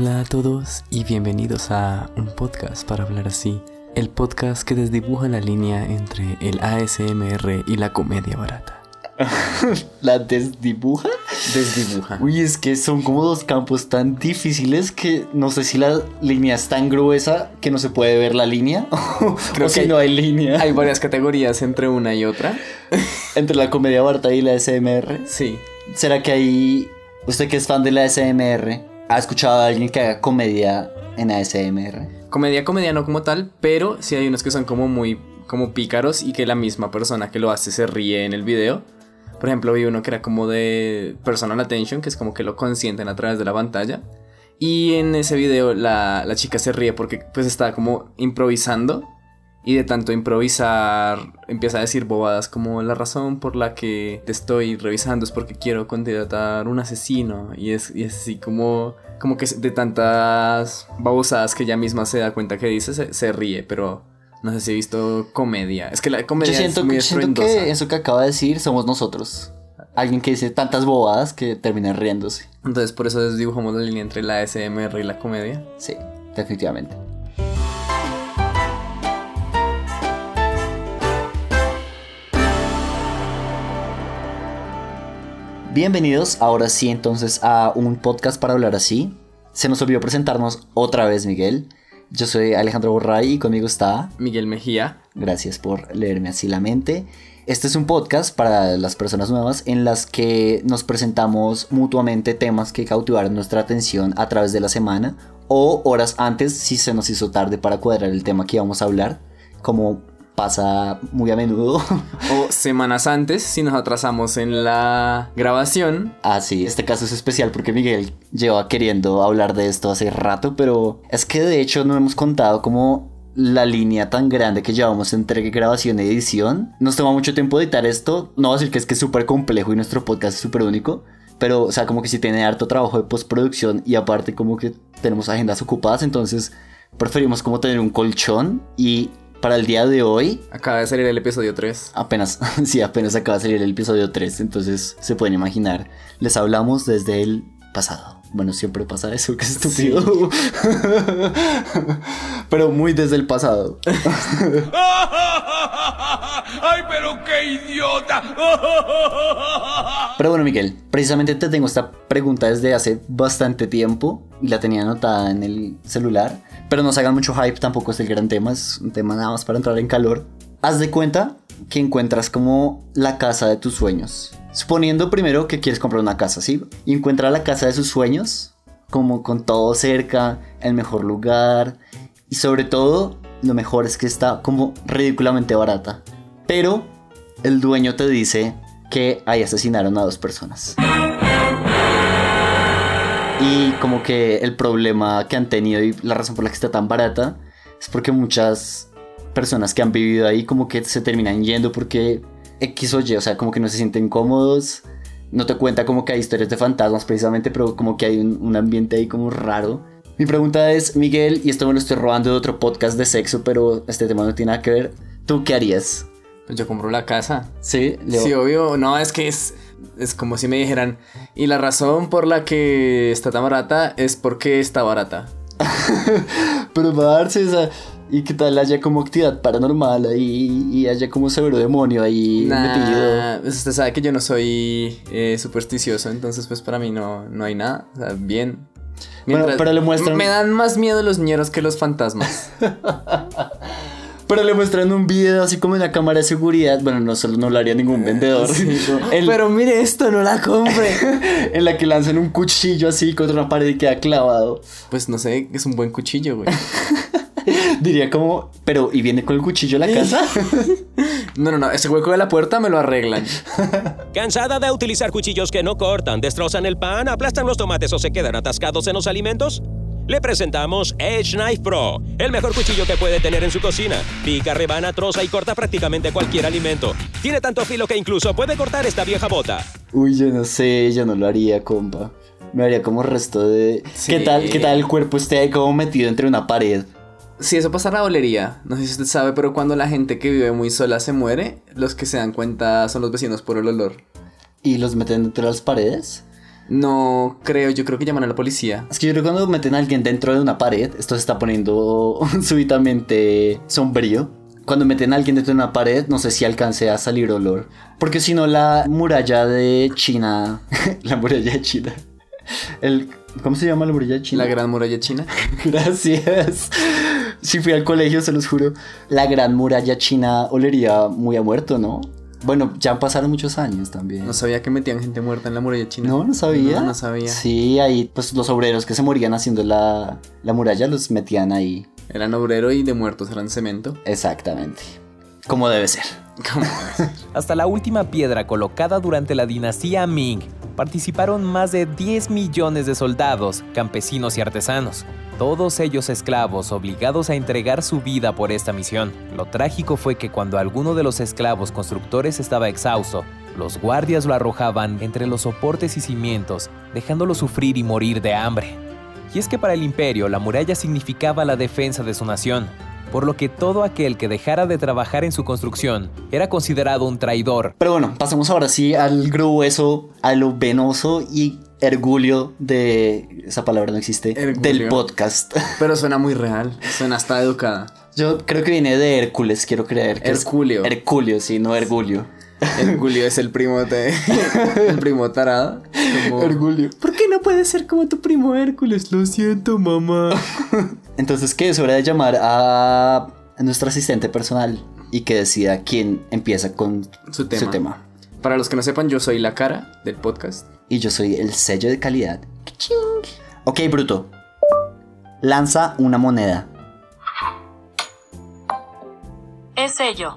Hola a todos y bienvenidos a un podcast para hablar así. El podcast que desdibuja la línea entre el ASMR y la comedia barata. ¿La desdibuja? Desdibuja. Uy, es que son como dos campos tan difíciles que no sé si la línea es tan gruesa que no se puede ver la línea Creo o que si hay- no hay línea. Hay varias categorías entre una y otra. Entre la comedia barata y la SMR. Sí. ¿Será que hay... Usted que es fan de la SMR, ¿ha escuchado a alguien que haga comedia en ASMR? Comedia, comedia no como tal, pero sí hay unos que son como muy como pícaros y que la misma persona que lo hace se ríe en el video. Por ejemplo, vi uno que era como de personal attention, que es como que lo consienten a través de la pantalla. Y en ese video la, la chica se ríe porque pues está como improvisando. Y de tanto improvisar empieza a decir bobadas como la razón por la que te estoy revisando es porque quiero contratar un asesino. Y es, y es así como, como que de tantas babosadas que ella misma se da cuenta que dice, se, se ríe. Pero no sé si he visto comedia. Es que la comedia Yo siento, es muy que, siento que eso que acaba de decir somos nosotros. Alguien que dice tantas bobadas que termina riéndose. Entonces por eso dibujamos la línea entre la SMR y la comedia. Sí, definitivamente. Bienvenidos ahora sí entonces a un podcast para hablar así. Se nos olvidó presentarnos otra vez, Miguel. Yo soy Alejandro Borray y conmigo está... Miguel Mejía. Gracias por leerme así la mente. Este es un podcast para las personas nuevas en las que nos presentamos mutuamente temas que cautivaron nuestra atención a través de la semana o horas antes si se nos hizo tarde para cuadrar el tema que íbamos a hablar, como pasa muy a menudo. O semanas antes, si nos atrasamos en la grabación. Ah, sí, este caso es especial porque Miguel lleva queriendo hablar de esto hace rato, pero es que de hecho no hemos contado como la línea tan grande que llevamos entre grabación y edición. Nos toma mucho tiempo editar esto. No voy a decir que es que es súper complejo y nuestro podcast es súper único. Pero, o sea, como que sí tiene harto trabajo de postproducción y aparte como que tenemos agendas ocupadas, entonces preferimos como tener un colchón y para el día de hoy Acaba de salir el episodio 3. Apenas, sí, apenas acaba de salir el episodio 3, entonces se pueden imaginar. Les hablamos desde el pasado. Bueno, siempre pasa eso, que estúpido. Pero muy desde el pasado. ¡Ay, pero qué idiota! Pero bueno, Miguel, precisamente te tengo esta pregunta desde hace bastante tiempo y la tenía anotada en el celular. Pero no se hagan mucho hype, tampoco es el gran tema, es un tema nada más para entrar en calor. Haz de cuenta que encuentras como la casa de tus sueños. Suponiendo primero que quieres comprar una casa, ¿sí? Y encuentra la casa de sus sueños, como con todo cerca, el mejor lugar. Y sobre todo, lo mejor es que está como ridículamente barata. Pero el dueño te dice que ahí asesinaron a dos personas. Y como que el problema que han tenido y la razón por la que está tan barata es porque muchas personas que han vivido ahí como que se terminan yendo porque X o Y, o sea, como que no se sienten cómodos. No te cuenta como que hay historias de fantasmas precisamente, pero como que hay un, un ambiente ahí como raro. Mi pregunta es, Miguel, y esto me lo estoy robando de otro podcast de sexo, pero este tema no tiene nada que ver. ¿Tú qué harías? Pues yo compro la casa. Sí, Leo. Sí, obvio. No, es que es, es como si me dijeran. Y la razón por la que está tan barata es porque está barata. Pero va a darse esa. Y qué tal haya como actividad paranormal ahí y haya como severo demonio ahí metido. Nah, pues usted sabe que yo no soy eh, supersticioso, entonces pues para mí no, no hay nada. O sea, bien. Bueno, pero le muestran- Me dan más miedo los ñeros que los fantasmas. Pero le muestran un video así como en la cámara de seguridad. Bueno, no solo no lo haría ningún vendedor. En- Pero mire esto, no la compre. en la que lanzan un cuchillo así contra una pared y queda clavado. pues no sé, es un buen cuchillo, güey. Diría como, pero ¿y viene con el cuchillo a la casa? No, no, no, ese hueco de la puerta me lo arreglan. ¿Cansada de utilizar cuchillos que no cortan, destrozan el pan, aplastan los tomates o se quedan atascados en los alimentos? Le presentamos Edge Knife Pro, el mejor cuchillo que puede tener en su cocina. Pica, rebana, troza y corta prácticamente cualquier alimento. Tiene tanto filo que incluso puede cortar esta vieja bota. Uy, yo no sé, yo no lo haría, compa. Me haría como resto de... Sí. ¿Qué tal, ¿Qué tal el cuerpo esté ahí como metido entre una pared? Si eso pasara, dolería. No sé si usted sabe, pero cuando la gente que vive muy sola se muere, los que se dan cuenta son los vecinos por el olor. ¿Y los meten entre las paredes? No creo, yo creo que llaman a la policía. Es que yo creo que cuando meten a alguien dentro de una pared, esto se está poniendo súbitamente sombrío. Cuando meten a alguien dentro de una pared, no sé si alcance a salir olor. Porque si no, la muralla de China. la muralla de China. El, ¿Cómo se llama la muralla de China? La gran muralla china. Gracias. Si fui al colegio, se los juro. La gran muralla china olería muy a muerto, ¿no? Bueno, ya pasaron muchos años también. No sabía que metían gente muerta en la muralla china. No, no sabía. No, no sabía. Sí, ahí pues los obreros que se morían haciendo la, la muralla los metían ahí. Eran obrero y de muertos eran cemento. Exactamente. Como debe ser. ¿Cómo? Hasta la última piedra colocada durante la dinastía Ming participaron más de 10 millones de soldados, campesinos y artesanos, todos ellos esclavos obligados a entregar su vida por esta misión. Lo trágico fue que cuando alguno de los esclavos constructores estaba exhausto, los guardias lo arrojaban entre los soportes y cimientos, dejándolo sufrir y morir de hambre. Y es que para el imperio la muralla significaba la defensa de su nación, por lo que todo aquel que dejara de trabajar en su construcción era considerado un traidor. Pero bueno, pasemos ahora sí al grueso, a lo venoso y ergulio de... Esa palabra no existe. Ergulio. Del podcast. Pero suena muy real. Suena hasta educada. Yo creo que viene de Hércules, quiero creer. que es- Herculio. Herculio, sí, no Ergulio. Julio es el primo de. el primo tarado. Como, Ergulio. ¿Por qué no puedes ser como tu primo Hércules? Lo siento, mamá. Entonces, ¿qué? Es hora de llamar a, nuestro asistente personal y que decida quién empieza con Su tema. Para los que no sepan, yo soy la cara del podcast. Y yo soy el sello de calidad. Ok, Bruto. Lanza una moneda. Es ello.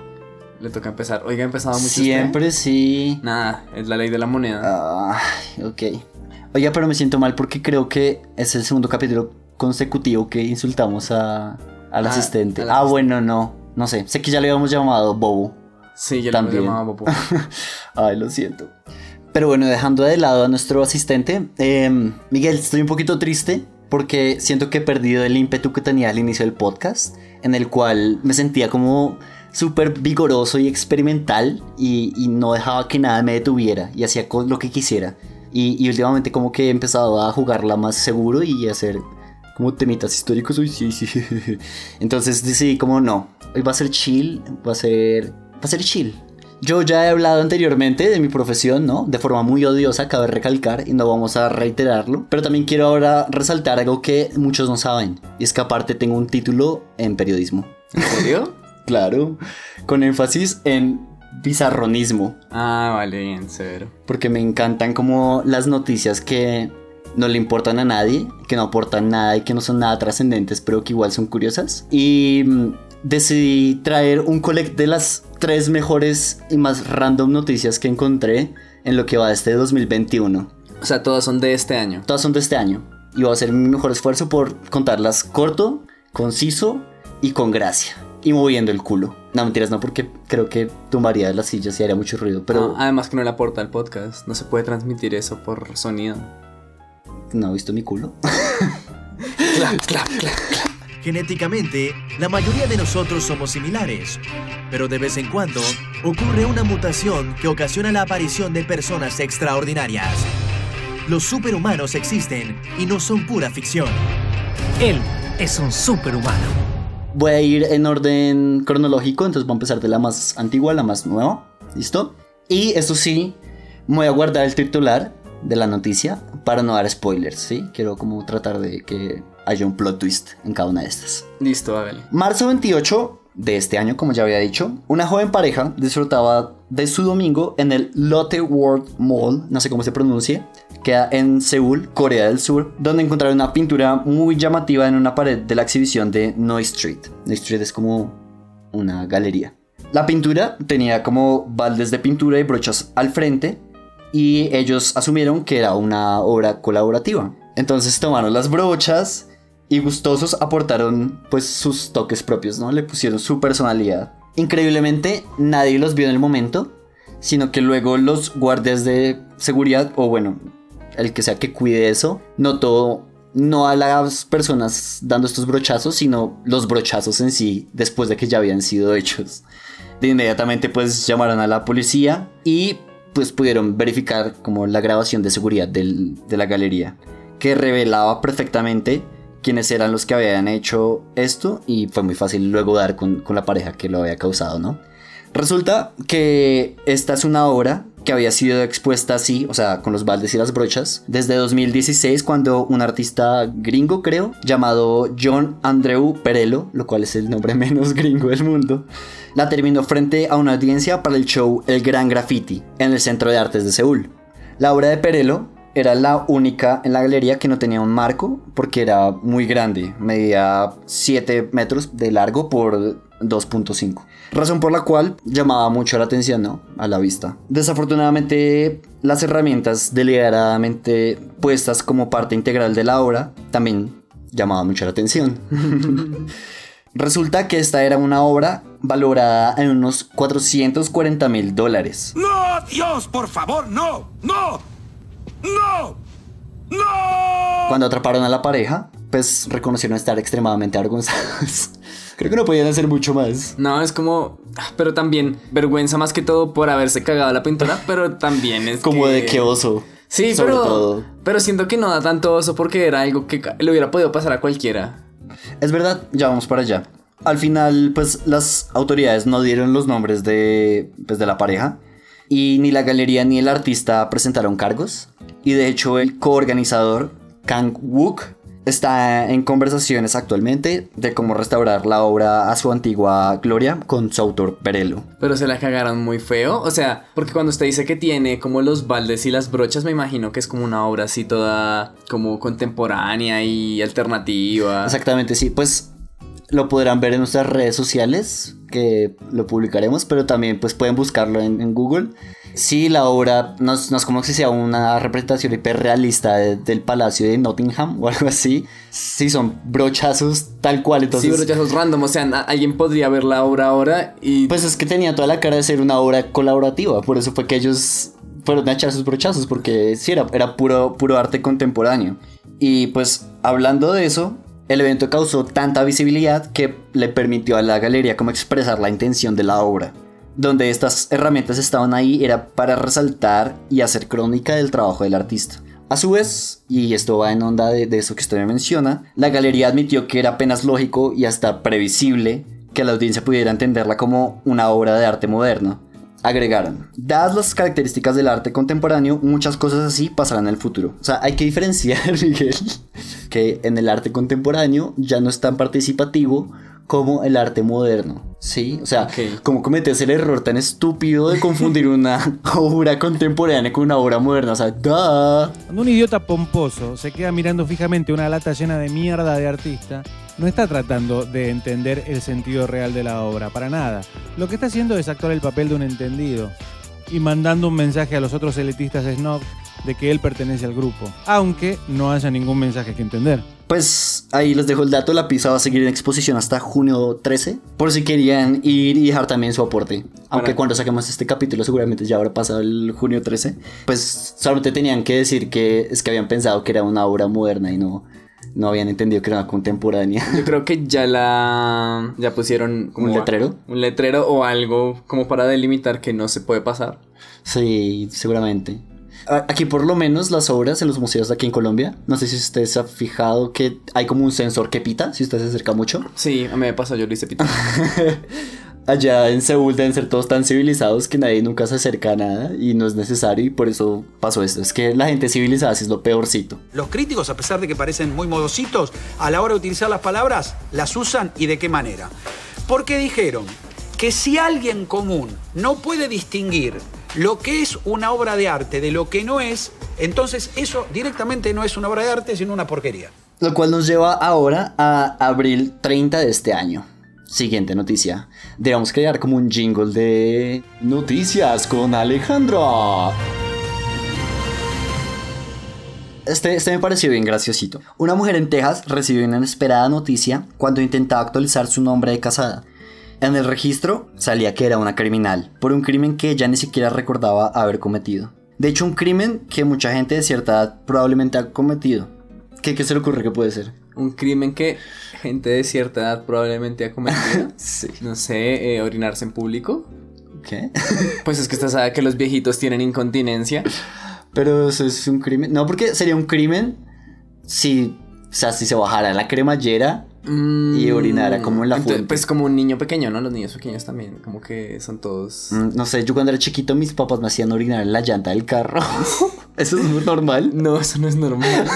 Le toca empezar. Oiga, ha empezado mucho usted? Siempre sí. Nada, es la ley de la moneda. Ay, ok. Oiga, pero me siento mal porque creo que es el segundo capítulo consecutivo que insultamos a, al Ah, asistente. al Ah, asistente. bueno, no. No sé. Sé que ya le habíamos llamado Bobo. sí, ya también. lo llamaba Popo. Ay, lo siento. Pero bueno, dejando de lado a nuestro asistente, em, Miguel, estoy un poquito triste porque siento que he perdido el ímpetu que tenía al inicio del podcast, en el cual me sentía como súper vigoroso y experimental y, y no dejaba que nada me detuviera y hacía lo que quisiera. Y, y últimamente como que he empezado a jugarla más seguro y a hacer como temitas históricos. Uy, sí, sí. Entonces decidí como no, hoy va a ser chill, va a ser, va a ser chill. Yo ya he hablado anteriormente de mi profesión, ¿no? De forma muy odiosa, cabe recalcar, y no vamos a reiterarlo. Pero también quiero ahora resaltar algo que muchos no saben. Y es que aparte tengo un título en periodismo. ¿En serio? Claro, con énfasis en bizarronismo. Ah, vale, bien, severo. Porque me encantan como las noticias que no le importan a nadie, que no aportan nada y que no son nada trascendentes, pero que igual son curiosas. Y mm, decidí traer un collect de las tres mejores y más random noticias que encontré en lo que va de este 2021. O sea, todas son de este año. Todas son de este año. Y voy a hacer mi mejor esfuerzo por contarlas corto, conciso y con gracia. Y moviendo el culo. No, mentiras, no, porque creo que tumbaría las sillas y haría mucho ruido. Pero Ah, además que no le aporta al podcast. No se puede transmitir eso por sonido. no he visto mi culo. clap, clap, clap. Genéticamente, la mayoría de nosotros somos similares, pero de vez en cuando ocurre una mutación que ocasiona la aparición de personas extraordinarias. Los superhumanos existen y no son pura ficción. Él es un superhumano. Voy a ir en orden cronológico, entonces voy a empezar de la más antigua a la más nueva. ¿Listo? Y eso sí, voy a guardar el titular de la noticia para no dar spoilers, ¿sí? Quiero como tratar de que haya un plot twist en cada una de estas. Listo, hágale. Marzo 28 de este año, como ya había dicho, una joven pareja disfrutaba de su domingo en el Lotte World Mall, no sé cómo se pronuncie, queda en Seúl, Corea del Sur, donde encontraron una pintura muy llamativa en una pared de la exhibición de Noi Street. Noi Street es como una galería. La pintura tenía como baldes de pintura y brochas al frente y ellos asumieron que era una obra colaborativa. Entonces tomaron las brochas y gustosos aportaron pues sus toques propios, ¿no? Le pusieron su personalidad. Increíblemente nadie los vio en el momento, sino que luego los guardias de seguridad o bueno, el que sea que cuide eso, notó no a las personas dando estos brochazos, sino los brochazos en sí después de que ya habían sido hechos. De inmediatamente pues llamaron a la policía y pues pudieron verificar como la grabación de seguridad del- de la galería, que revelaba perfectamente quiénes eran los que habían hecho esto y fue muy fácil luego dar con, con la pareja que lo había causado, ¿no? Resulta que esta es una obra que había sido expuesta así, o sea, con los baldes y las brochas, desde 2016 cuando un artista gringo, creo, llamado John Andrew Perello, lo cual es el nombre menos gringo del mundo, la terminó frente a una audiencia para el show El Gran Graffiti en el Centro de Artes de Seúl. La obra de Perello era la única en la galería que no tenía un marco porque era muy grande, medía 7 metros de largo por 2.5. Razón por la cual llamaba mucho la atención, ¿no? A la vista. Desafortunadamente, las herramientas deliberadamente puestas como parte integral de la obra también llamaban mucho la atención. Resulta que esta era una obra valorada en unos 440 mil dólares. ¡No, Dios, por favor, no! ¡No! ¡No! ¡No! Cuando atraparon a la pareja, pues reconocieron estar extremadamente avergonzados. Creo que no podían hacer mucho más. No, es como. ah, Pero también vergüenza más que todo por haberse cagado la pintura, pero también es. Como que- de qué oso. Sí, sobre pero. todo. Pero siento que no da tanto oso porque era algo que le hubiera podido pasar a cualquiera. Es verdad, ya vamos para allá. Al final, pues las autoridades no dieron los nombres de, pues, de la pareja. Y ni la galería ni el artista presentaron cargos. Y de hecho, el coorganizador, Kang Wook, está en conversaciones actualmente de cómo restaurar la obra a su antigua gloria con su autor Perello. Pero se la cagaron muy feo. O sea, porque cuando usted dice que tiene como los baldes y las brochas, me imagino que es como una obra así toda como contemporánea y alternativa. Exactamente, sí. Pues lo podrán ver en nuestras redes sociales, que lo publicaremos, pero también pues pueden buscarlo en, en Google. Sí, la obra no es, no es como si sea una representación hiperrealista de- del palacio de Nottingham o algo así. Sí, son brochazos tal cual. Entonces, sí, brochazos random. O sea, alguien podría ver la obra ahora y. pues es que tenía toda la cara de ser una obra colaborativa. Por eso fue que ellos fueron a echar sus brochazos, porque sí, era, era puro, puro arte contemporáneo. Y pues hablando de eso, el evento causó tanta visibilidad que le permitió a la galería como expresar la intención de la obra. Donde estas herramientas estaban ahí era para resaltar y hacer crónica del trabajo del artista. A su vez, y esto va en onda de, de eso que usted me menciona, la galería admitió que era apenas lógico y hasta previsible que la audiencia pudiera entenderla como una obra de arte moderno. Agregaron, dadas las características del arte contemporáneo, muchas cosas así pasarán en el futuro. O sea, hay que diferenciar, Miguel, que en el arte contemporáneo ya no es tan participativo como el arte moderno. Sí, o sea, Ok. como cometes el error tan estúpido de confundir una obra contemporánea con una obra moderna. O sea, ¡duh! Cuando un idiota pomposo se queda mirando fijamente una lata llena de mierda de artista, no está tratando de entender el sentido real de la obra, para nada. Lo que está haciendo es actuar el papel de un entendido y mandando un mensaje a los otros elitistas snob de que él pertenece al grupo, aunque no haya ningún mensaje que entender. Pues ahí les dejo el dato, la pizza va a seguir en exposición hasta junio 13, por si querían ir y dejar también su aporte. Aunque Para- cuando saquemos este capítulo seguramente ya habrá pasado el junio 13, pues solamente tenían que decir que es que habían pensado que era una obra moderna y no, no habían entendido que era una contemporánea. Yo creo que ya la. Ya pusieron. como ¿Un a- letrero? Un letrero o algo como para delimitar que no se puede pasar. Sí, seguramente. Aquí por lo menos las obras en los museos de aquí en Colombia, no sé si usted se ha fijado que hay como un sensor que pita, si usted se acerca mucho. Sí, a mí me pasó, yo lo hice pito. Allá en Seúl deben ser todos tan civilizados que nadie nunca se acerca a nada y no es necesario y por eso pasó esto. Es que la gente civilizada sí es lo peorcito. Los críticos, a pesar de que parecen muy modositos, a la hora de utilizar las palabras, las usan y de qué manera. Porque dijeron que si alguien común no puede distinguir lo que es una obra de arte de lo que no es, entonces eso directamente no es una obra de arte, sino una porquería. Lo cual nos lleva ahora a abril 30 de este año. Siguiente noticia. Debemos crear como un jingle de noticias con Alejandro. Este, este me pareció bien graciosito. Una mujer en Texas recibió una inesperada noticia cuando intentaba actualizar su nombre de casada. En el registro salía que era una criminal, por un crimen que ella ni siquiera recordaba haber cometido. De hecho, un crimen que mucha gente de cierta edad probablemente ha cometido. ¿Qué, qué se le ocurre que puede ser? Un crimen que gente de cierta edad probablemente ha cometido. Sí. No sé, eh, orinarse en público. ¿Qué? Pues es que usted sabe que los viejitos tienen incontinencia. Pero eso es un crimen. No, porque sería un crimen si, o sea, si se bajara la cremallera y orinara como en la Mm, Entonces, fuente. Pues como un niño pequeño, ¿no? Los niños pequeños también, como que son todos... Mm, No sé, yo cuando era chiquito mis papás me hacían orinar en la llanta del carro. ¿Eso es muy normal? No, eso no es normal.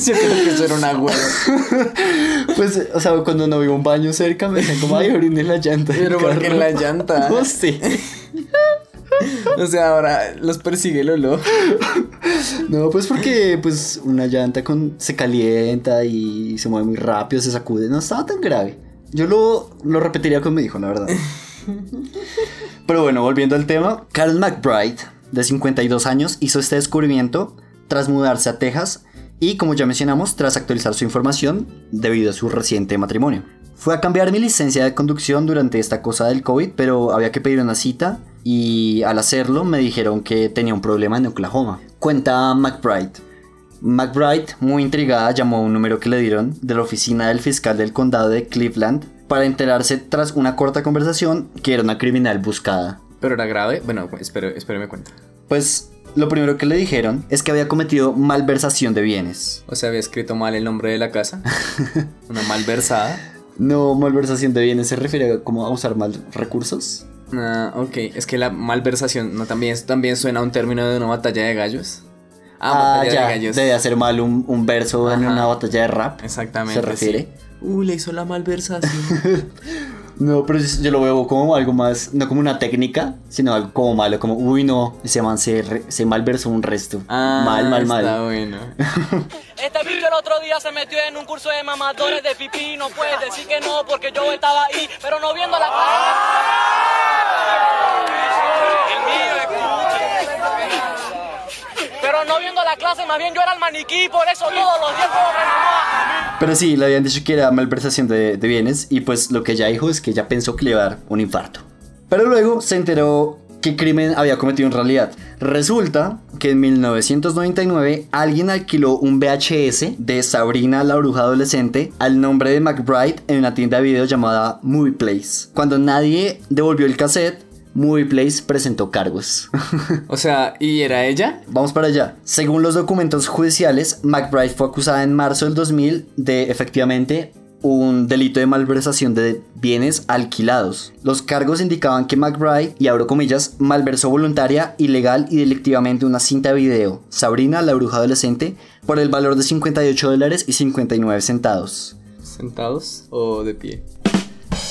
Yo creo que eso era una hueá. Pues, o sea, cuando no había un baño cerca me decían como, ay, orine en la llanta Pero porque en la llanta. No sé. O sea, ahora los persigue el olor. No, pues porque pues una llanta con, se calienta y se mueve muy rápido, se sacude. No estaba tan grave. Yo lo, lo repetiría con mi hijo, la verdad. Pero bueno, volviendo al tema, Carl McBride, de 52 años, hizo este descubrimiento tras mudarse a Texas y, como ya mencionamos, tras actualizar su información debido a su reciente matrimonio. Fue a cambiar mi licencia de conducción durante esta cosa del COVID, pero había que pedir una cita y al hacerlo me dijeron que tenía un problema en Oklahoma. Cuenta McBride. McBride, muy intrigada, llamó a un número que le dieron de la oficina del fiscal del condado de Cleveland para enterarse tras una corta conversación que era una criminal buscada. Pero era grave. Bueno, espero, espero me cuenta. Pues lo primero que le dijeron es que había cometido malversación de bienes. O sea, había escrito mal el nombre de la casa. Una malversada. No, malversación de bienes se refiere a como a usar mal recursos. Ah, ok. Es que la malversación no también, también suena a un término de una batalla de gallos. Ah, batalla ya, de gallos. debe hacer mal un, un verso en una batalla de rap. Exactamente. ¿Se refiere? sí. Uh, le hizo la malversación. No, pero yo yo lo veo como algo más, no como una técnica, sino algo como malo, como, uy, no, ese man se, re- se malversó un resto. Ah, mal, mal, mal. Está bueno. Este bicho el otro día se metió en un curso de mamadores de pipí. No puedes decir que no porque yo estaba ahí, pero no viendo la clase. Pero no viendo la clase, más bien yo era el maniquí, por eso todos los días. Pero sí, le habían dicho que era malversación de, de bienes y pues lo que ella dijo es que ella pensó que le iba a dar un infarto. Pero luego se enteró qué crimen había cometido en realidad. Resulta que en 1999 alguien alquiló un VHS de Sabrina la bruja adolescente al nombre de McBride en una tienda de video llamada Movie Place. Cuando nadie devolvió el cassette, Movie Place presentó cargos. O sea, ¿y era ella? Vamos para allá. Según los documentos judiciales, McBride fue acusada en marzo del 2000 de efectivamente un delito de malversación de bienes alquilados. Los cargos indicaban que McBride, y abro comillas, malversó voluntaria, ilegal y delictivamente una cinta de video, Sabrina la bruja adolescente, por el valor de 58 dólares y 59 centavos. ¿Sentados o de pie?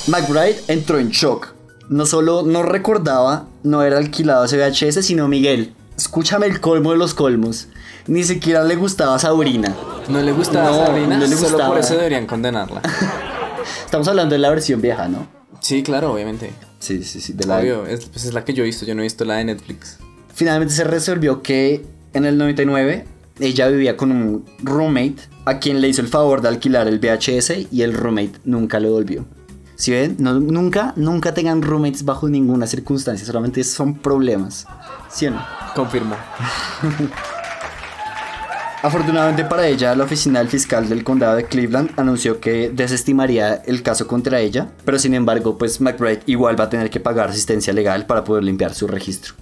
McBride entró en shock. No solo no recordaba no haber alquilado ese VHS, sino Miguel. Escúchame el colmo de los colmos. Ni siquiera le gustaba Sabrina. ¿No le gustaba No, Sabrina? no le Solo gustaba. por eso deberían condenarla. Estamos hablando de la versión vieja, ¿no? Sí, claro, obviamente. Sí, sí, sí. De la... Obvio, es, pues es la que yo he visto, yo no he visto la de Netflix. Finalmente se resolvió que en el 99 ella vivía con un roommate a quien le hizo el favor de alquilar el VHS y el roommate nunca lo devolvió. Si ven, No- nunca, nunca tengan roommates bajo ninguna circunstancia, solamente son problemas. ¿Sí o no? Confirmo. Afortunadamente para ella, la oficina del fiscal del condado de Cleveland anunció que desestimaría el caso contra ella, pero sin embargo, pues McBride igual va a tener que pagar asistencia legal para poder limpiar su registro.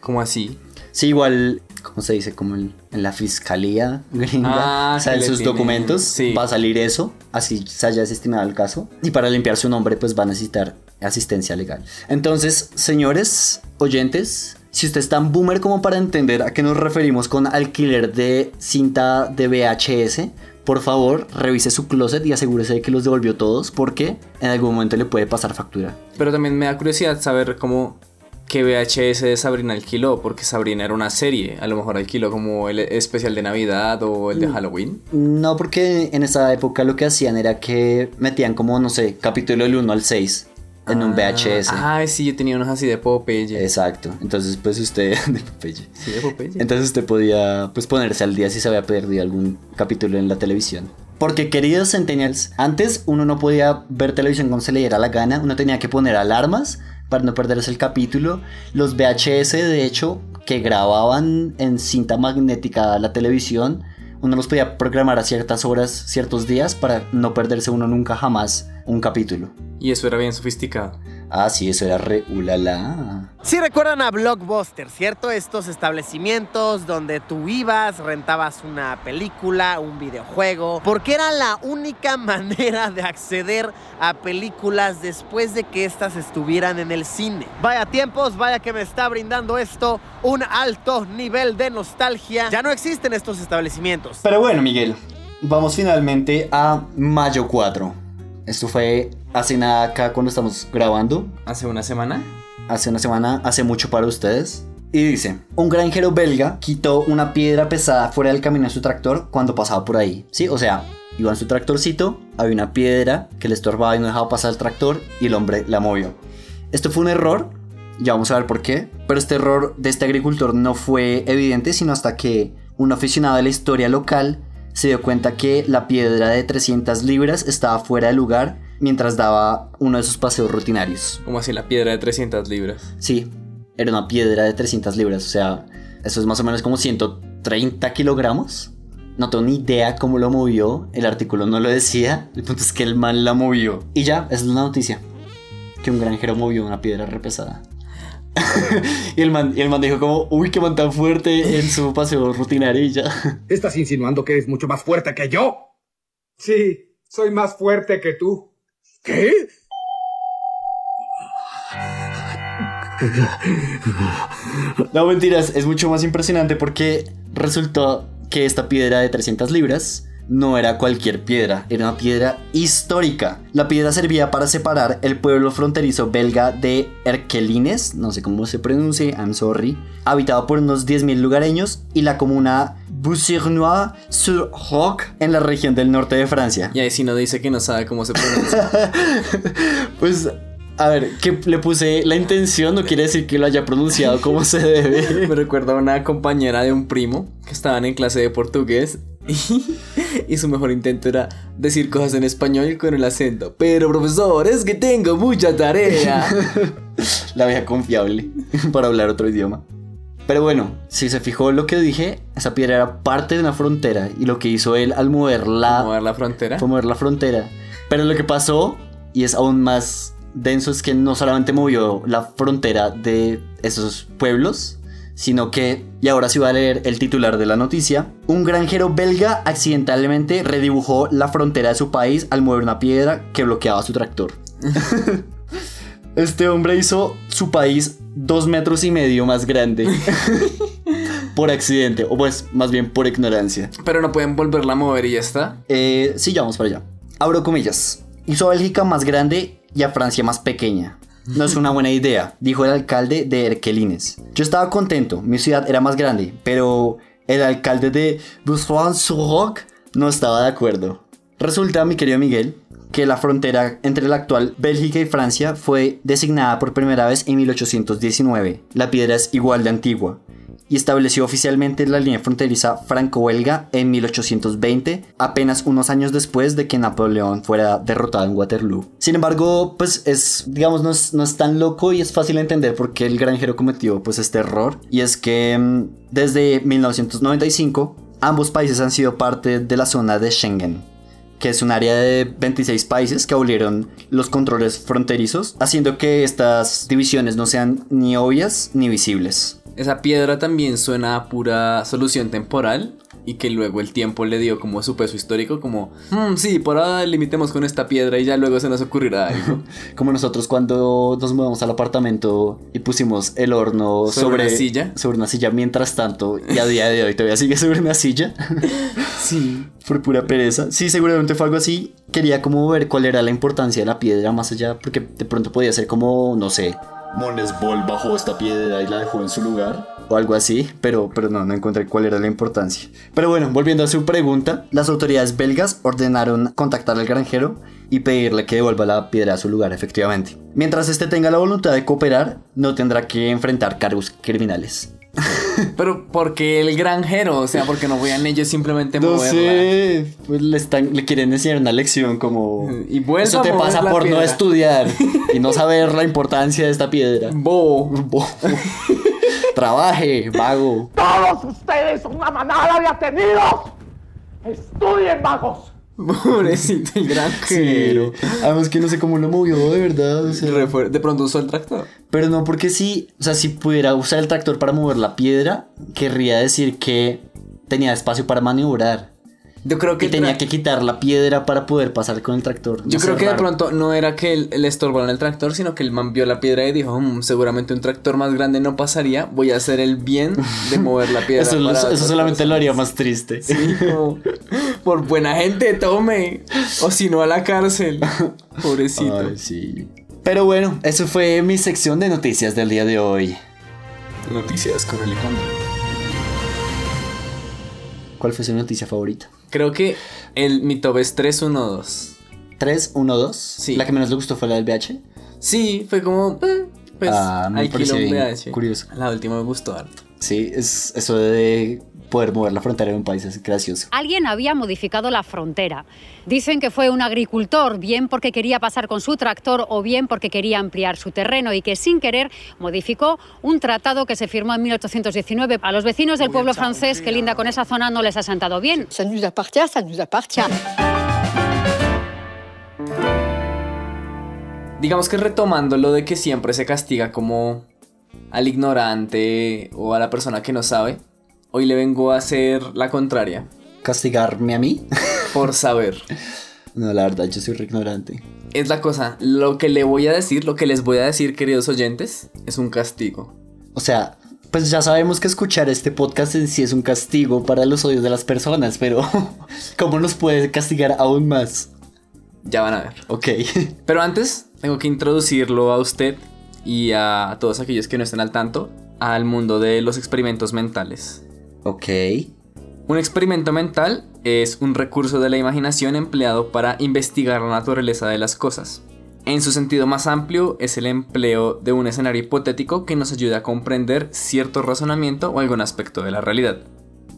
¿Cómo así? Sí, igual, ¿cómo se dice? Como en, en la fiscalía gringa, Ah, o sea, en sus tienen- documentos sí. va a salir eso, así se haya desestimado el caso, y para limpiar su nombre, pues va a necesitar asistencia legal. Entonces, señores oyentes, si usted es tan boomer como para entender a qué nos referimos con alquiler de cinta de VHS, por favor, revise su closet y asegúrese de que los devolvió todos, porque en algún momento le puede pasar factura. Pero también me da curiosidad saber cómo que VHS de Sabrina alquiló, porque Sabrina era una serie. A lo mejor alquiló como el especial de Navidad o el de Mm. Halloween. No, porque en esa época lo que hacían era que metían como, no sé, capítulo del 1 al 6 en un VHS. Ah, sí, yo tenía unos así de Popeye. Exacto. Entonces, pues usted. de Popeye. Sí, de Popeye. Entonces usted podía pues ponerse al día si se había perdido algún capítulo en la televisión. Porque queridos Centennials, antes uno no podía ver televisión cuando se le diera la gana, uno tenía que poner alarmas para no perderse el capítulo. Los VHS, de hecho, que grababan en cinta magnética la televisión, uno los podía programar a ciertas horas, ciertos días, para no perderse uno nunca jamás un capítulo. Y eso era bien sofisticado. Ah, sí, eso era re ulala. Sí recuerdan a Blockbuster, ¿cierto? Estos establecimientos donde tú ibas, rentabas una película, un videojuego, porque era la única manera de acceder a películas después de que éstas estuvieran en el cine. Vaya tiempos, vaya que me está brindando esto un alto nivel de nostalgia. Ya no existen estos establecimientos. Pero bueno, Miguel, vamos finalmente a mayo 4. Esto fue hace nada acá cuando estamos grabando. ¿Hace una semana? Hace una semana, hace mucho para ustedes. Y dice, un granjero belga quitó una piedra pesada fuera del camino de su tractor cuando pasaba por ahí. Sí, o sea, iba en su tractorcito, había una piedra que le estorbaba y no dejaba pasar el tractor y el hombre la movió. Esto fue un error, ya vamos a ver por qué, pero este error de este agricultor no fue evidente sino hasta que un aficionado de la historia local se dio cuenta que la piedra de 300 libras estaba fuera de lugar mientras daba uno de sus paseos rutinarios. ¿Cómo así la piedra de 300 libras? Sí, era una piedra de 300 libras, o sea, eso es más o menos como 130 kilogramos. No tengo ni idea cómo lo movió, el artículo no lo decía, el punto es que el man la movió. Y ya, esa es la noticia, que un granjero movió una piedra repesada. y, el man, el man dijo como, uy, qué man tan fuerte en su paseo rutinario y ya. ¿Estás insinuando que eres mucho más fuerte que yo? Sí, soy más fuerte que tú. ¿Qué? No, mentiras, es mucho más impresionante porque resultó que esta piedra de 300 libras no era cualquier piedra, era una piedra histórica. La piedra servía para separar el pueblo fronterizo belga de Erkelines, no sé cómo se pronuncia, I'm sorry, habitado por unos 10.000 lugareños, y la comuna Boussirnois-sur-Roc en la región del norte de Francia. Y ahí si no dice que no sabe cómo se pronuncia. pues a ver, que le puse la intención no quiere decir que lo haya pronunciado como se debe. Me recuerda a una compañera de un primo que estaban en clase de portugués y, su mejor intento era decir cosas en español con el acento. Pero profesor, es que tengo mucha tarea. la vieja confiable para hablar otro idioma. Pero bueno, si se fijó lo que dije, esa piedra era parte de una frontera y lo que hizo él al moverla... ¿Mover la frontera? Fue mover la frontera. Pero lo que pasó, y es aún más denso, es que no solamente movió la frontera de esos pueblos, sino que, y ahora sí voy a leer el titular de la noticia, un granjero belga accidentalmente redibujó la frontera de su país al mover una piedra que bloqueaba su tractor. este hombre hizo su país dos metros y medio más grande. por accidente, o pues más bien por ignorancia. Pero no pueden volverla a mover y ya está. Eh, sí, ya vamos para allá. Abro comillas. Hizo a Bélgica más grande y a Francia más pequeña. No es una buena idea, dijo el alcalde de Erkelines. Yo estaba contento, mi ciudad era más grande, pero el alcalde de Busson-sur-Roc no estaba de acuerdo. Resulta, mi querido Miguel, que la frontera entre la actual Bélgica y Francia fue designada por primera vez en 1819. La piedra es igual de antigua y estableció oficialmente la línea fronteriza franco-belga en 1820, apenas unos años después de que Napoleón fuera derrotado en Waterloo. Sin embargo, pues es, digamos, no es, tan loco y es fácil entender por qué el granjero cometió pues este error. Y es que mm, desde 1995 ambos países han sido parte de la zona de Schengen que es un área de 26 países que abolieron los controles fronterizos, haciendo que estas divisiones no sean ni obvias ni visibles. Esa piedra también suena a pura solución temporal y que luego el tiempo le dio como su peso histórico, como, hmm, sí, por ahora limitemos con esta piedra y ya luego se nos ocurrirá algo. como nosotros cuando nos mudamos al apartamento y pusimos el horno sobre, una silla. Sobre una silla mientras tanto y a día de hoy todavía sigue sobre una silla. sí. Por pura pereza. Sí, seguramente fue algo así. Quería como ver cuál era la importancia de la piedra más allá, porque de pronto podía ser como, no sé, Monesbol bajó esta piedra y la dejó en su lugar. O algo así, pero, pero no, no encontré cuál era la importancia. Pero bueno, volviendo a su pregunta, las autoridades belgas ordenaron contactar al granjero y pedirle que devuelva la piedra a su lugar, efectivamente. Mientras este tenga la voluntad de cooperar, no tendrá que enfrentar cargos criminales. Pero porque el granjero, o sea, porque no voy ellos simplemente no sé, pues le, están, le quieren enseñar una lección como y eso te pasa por no estudiar y no saber la importancia de esta piedra. Bo, bo. Trabaje, vago. Todos ustedes son una manada de atenidos. Estudien, vagos. Pobrecito el granjero. Además que no sé cómo lo movió de verdad. o sea. De pronto usó el tractor. Pero no, porque si, o sea, si pudiera usar el tractor para mover la piedra, querría decir que tenía espacio para maniobrar. Yo creo que Y tenía que quitar la piedra para poder pasar con el tractor. No Yo creo que de pronto no era que estorbó en el tractor, sino que el man vio la piedra y dijo, "Mm, seguramente un tractor más grande no pasaría, voy a hacer el bien de mover la piedra. Eso, para eso otras solamente lo personas". haría más triste. Sí, como, por buena gente, tome. O si no, a la cárcel. Pobrecito. Ay, sí. Pero bueno, eso fue mi sección de noticias del día de hoy. Noticias con Alejandro. ¿Cuál fue su noticia favorita? Creo que el, mi top es 312. 3, 1, 2. Sí. La que menos le gustó fue la del VH. Sí, fue como. eh, Pues Ah, me pareció VH. curioso. La última me gustó harto. Sí, es eso de poder mover la frontera de un país es gracioso. Alguien había modificado la frontera. Dicen que fue un agricultor, bien porque quería pasar con su tractor o bien porque quería ampliar su terreno y que sin querer modificó un tratado que se firmó en 1819. A los vecinos del pueblo francés que linda con esa zona no les ha sentado bien. Ça nous appartient, ça nous appartient. Digamos que retomando lo de que siempre se castiga como al ignorante o a la persona que no sabe, hoy le vengo a hacer la contraria. ¿Castigarme a mí? Por saber. No, la verdad, yo soy re ignorante. Es la cosa, lo que le voy a decir, lo que les voy a decir, queridos oyentes, es un castigo. O sea, pues ya sabemos que escuchar este podcast en sí es un castigo para los odios de las personas, pero ¿cómo nos puede castigar aún más? Ya van a ver. Ok. Pero antes, tengo que introducirlo a usted y a todos aquellos que no estén al tanto al mundo de los experimentos mentales. Ok. Un experimento mental es un recurso de la imaginación empleado para investigar la naturaleza de las cosas. En su sentido más amplio es el empleo de un escenario hipotético que nos ayuda a comprender cierto razonamiento o algún aspecto de la realidad.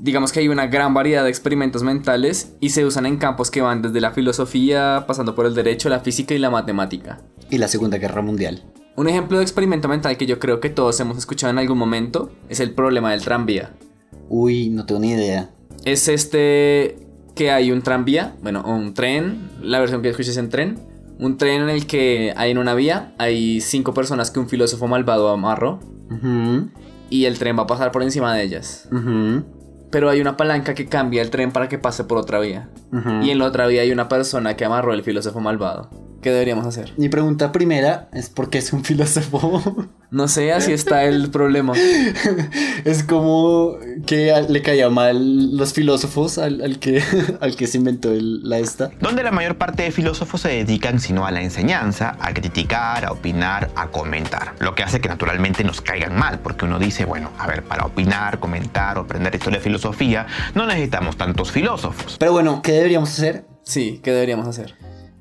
Digamos que hay una gran variedad de experimentos mentales y se usan en campos que van desde la filosofía, pasando por el derecho, la física y la matemática. Y la Segunda Guerra Mundial. Un ejemplo de experimento mental que yo creo que todos hemos escuchado en algún momento es el problema del tranvía. Uy, no tengo ni idea. Es este que hay un tranvía, bueno, un tren, la versión que escuches en tren. Un tren en el que hay en una vía, hay cinco personas que un filósofo malvado amarró y el tren va a pasar por encima de ellas. Pero hay una palanca que cambia el tren para que pase por otra vía. Y en la otra vía hay una persona que amarró el filósofo malvado. ¿Qué deberíamos hacer? Mi pregunta primera es por qué es un filósofo. No sé, así está el problema. es como que a- le caía mal los filósofos al, al que, al que se inventó el- la esta. donde la mayor parte de filósofos se dedican sino a la enseñanza, a criticar, a opinar, a comentar. Lo que hace que naturalmente nos caigan mal, porque uno dice, bueno, a ver, para opinar, comentar o aprender historia de filosofía, no necesitamos tantos filósofos. Pero bueno, ¿qué deberíamos hacer? Sí, ¿qué deberíamos hacer?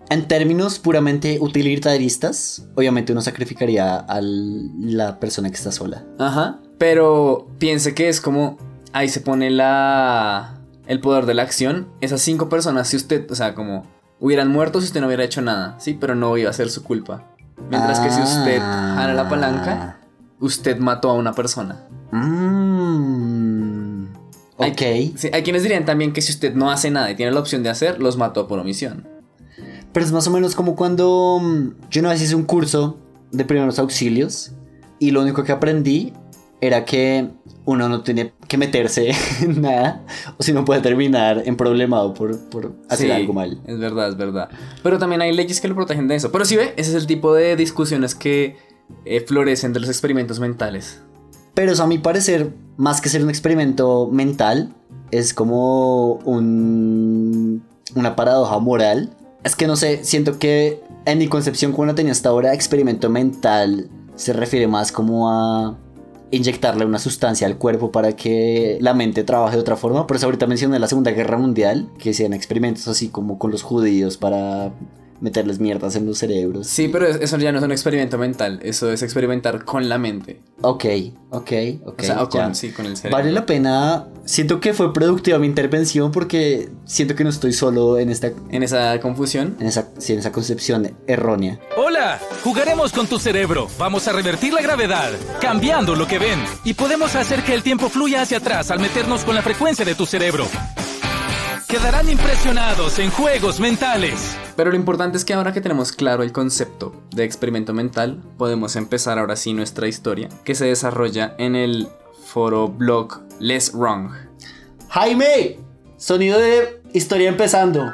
En términos puramente utilitaristas, obviamente uno sacrificaría a la persona que está sola. Ajá. Pero piense que es como. Ahí se pone la. El poder de la acción. Esas cinco personas, si usted. O sea, como. Hubieran muerto si usted no hubiera hecho nada. Sí, pero no iba a ser su culpa. Mientras que si usted jala la palanca. Usted mató a una persona. Mm, ok. Hay, sí, hay quienes dirían también que si usted no hace nada y tiene la opción de hacer, los mató por omisión. Pero es más o menos como cuando mm, yo una vez hice un curso de primeros auxilios y lo único que aprendí era que uno no tiene que meterse en nada o si no puede terminar en problemado por, por hacer Sí, algo mal. Es verdad, es verdad. Pero también hay leyes que lo protegen de eso. Pero si ve, ese es el tipo de discusiones que eh, florecen de los experimentos mentales. Pero eso a mi parecer, más que ser un experimento mental, es como un, una paradoja moral. Es que no sé, siento que en mi concepción como la tenía hasta ahora, experimento mental se refiere más como a inyectarle una sustancia al cuerpo para que la mente trabaje de otra forma. Por eso ahorita mencioné la Segunda Guerra Mundial, que hacían experimentos así como con los judíos para meterles mierdas en los cerebros. Sí, pero es- eso ya no es un experimento mental. Eso es experimentar con la mente. Ok, ok, ok. o sea, o con, ya. sí, con el cerebro. Vale la pena. Siento que fue productiva mi intervención porque siento que no estoy solo en esta. En esa confusión. En esa, sí, en esa concepción errónea. Hola, jugaremos con tu cerebro. Vamos a revertir la gravedad, cambiando lo que ven. Y podemos hacer que el tiempo fluya hacia atrás al meternos con la frecuencia de tu cerebro. Quedarán impresionados en juegos mentales. Pero lo importante es que ahora que tenemos claro el concepto de experimento mental, podemos empezar ahora sí nuestra historia, que se desarrolla en el foro blog Less Wrong. Jaime, sonido de historia empezando.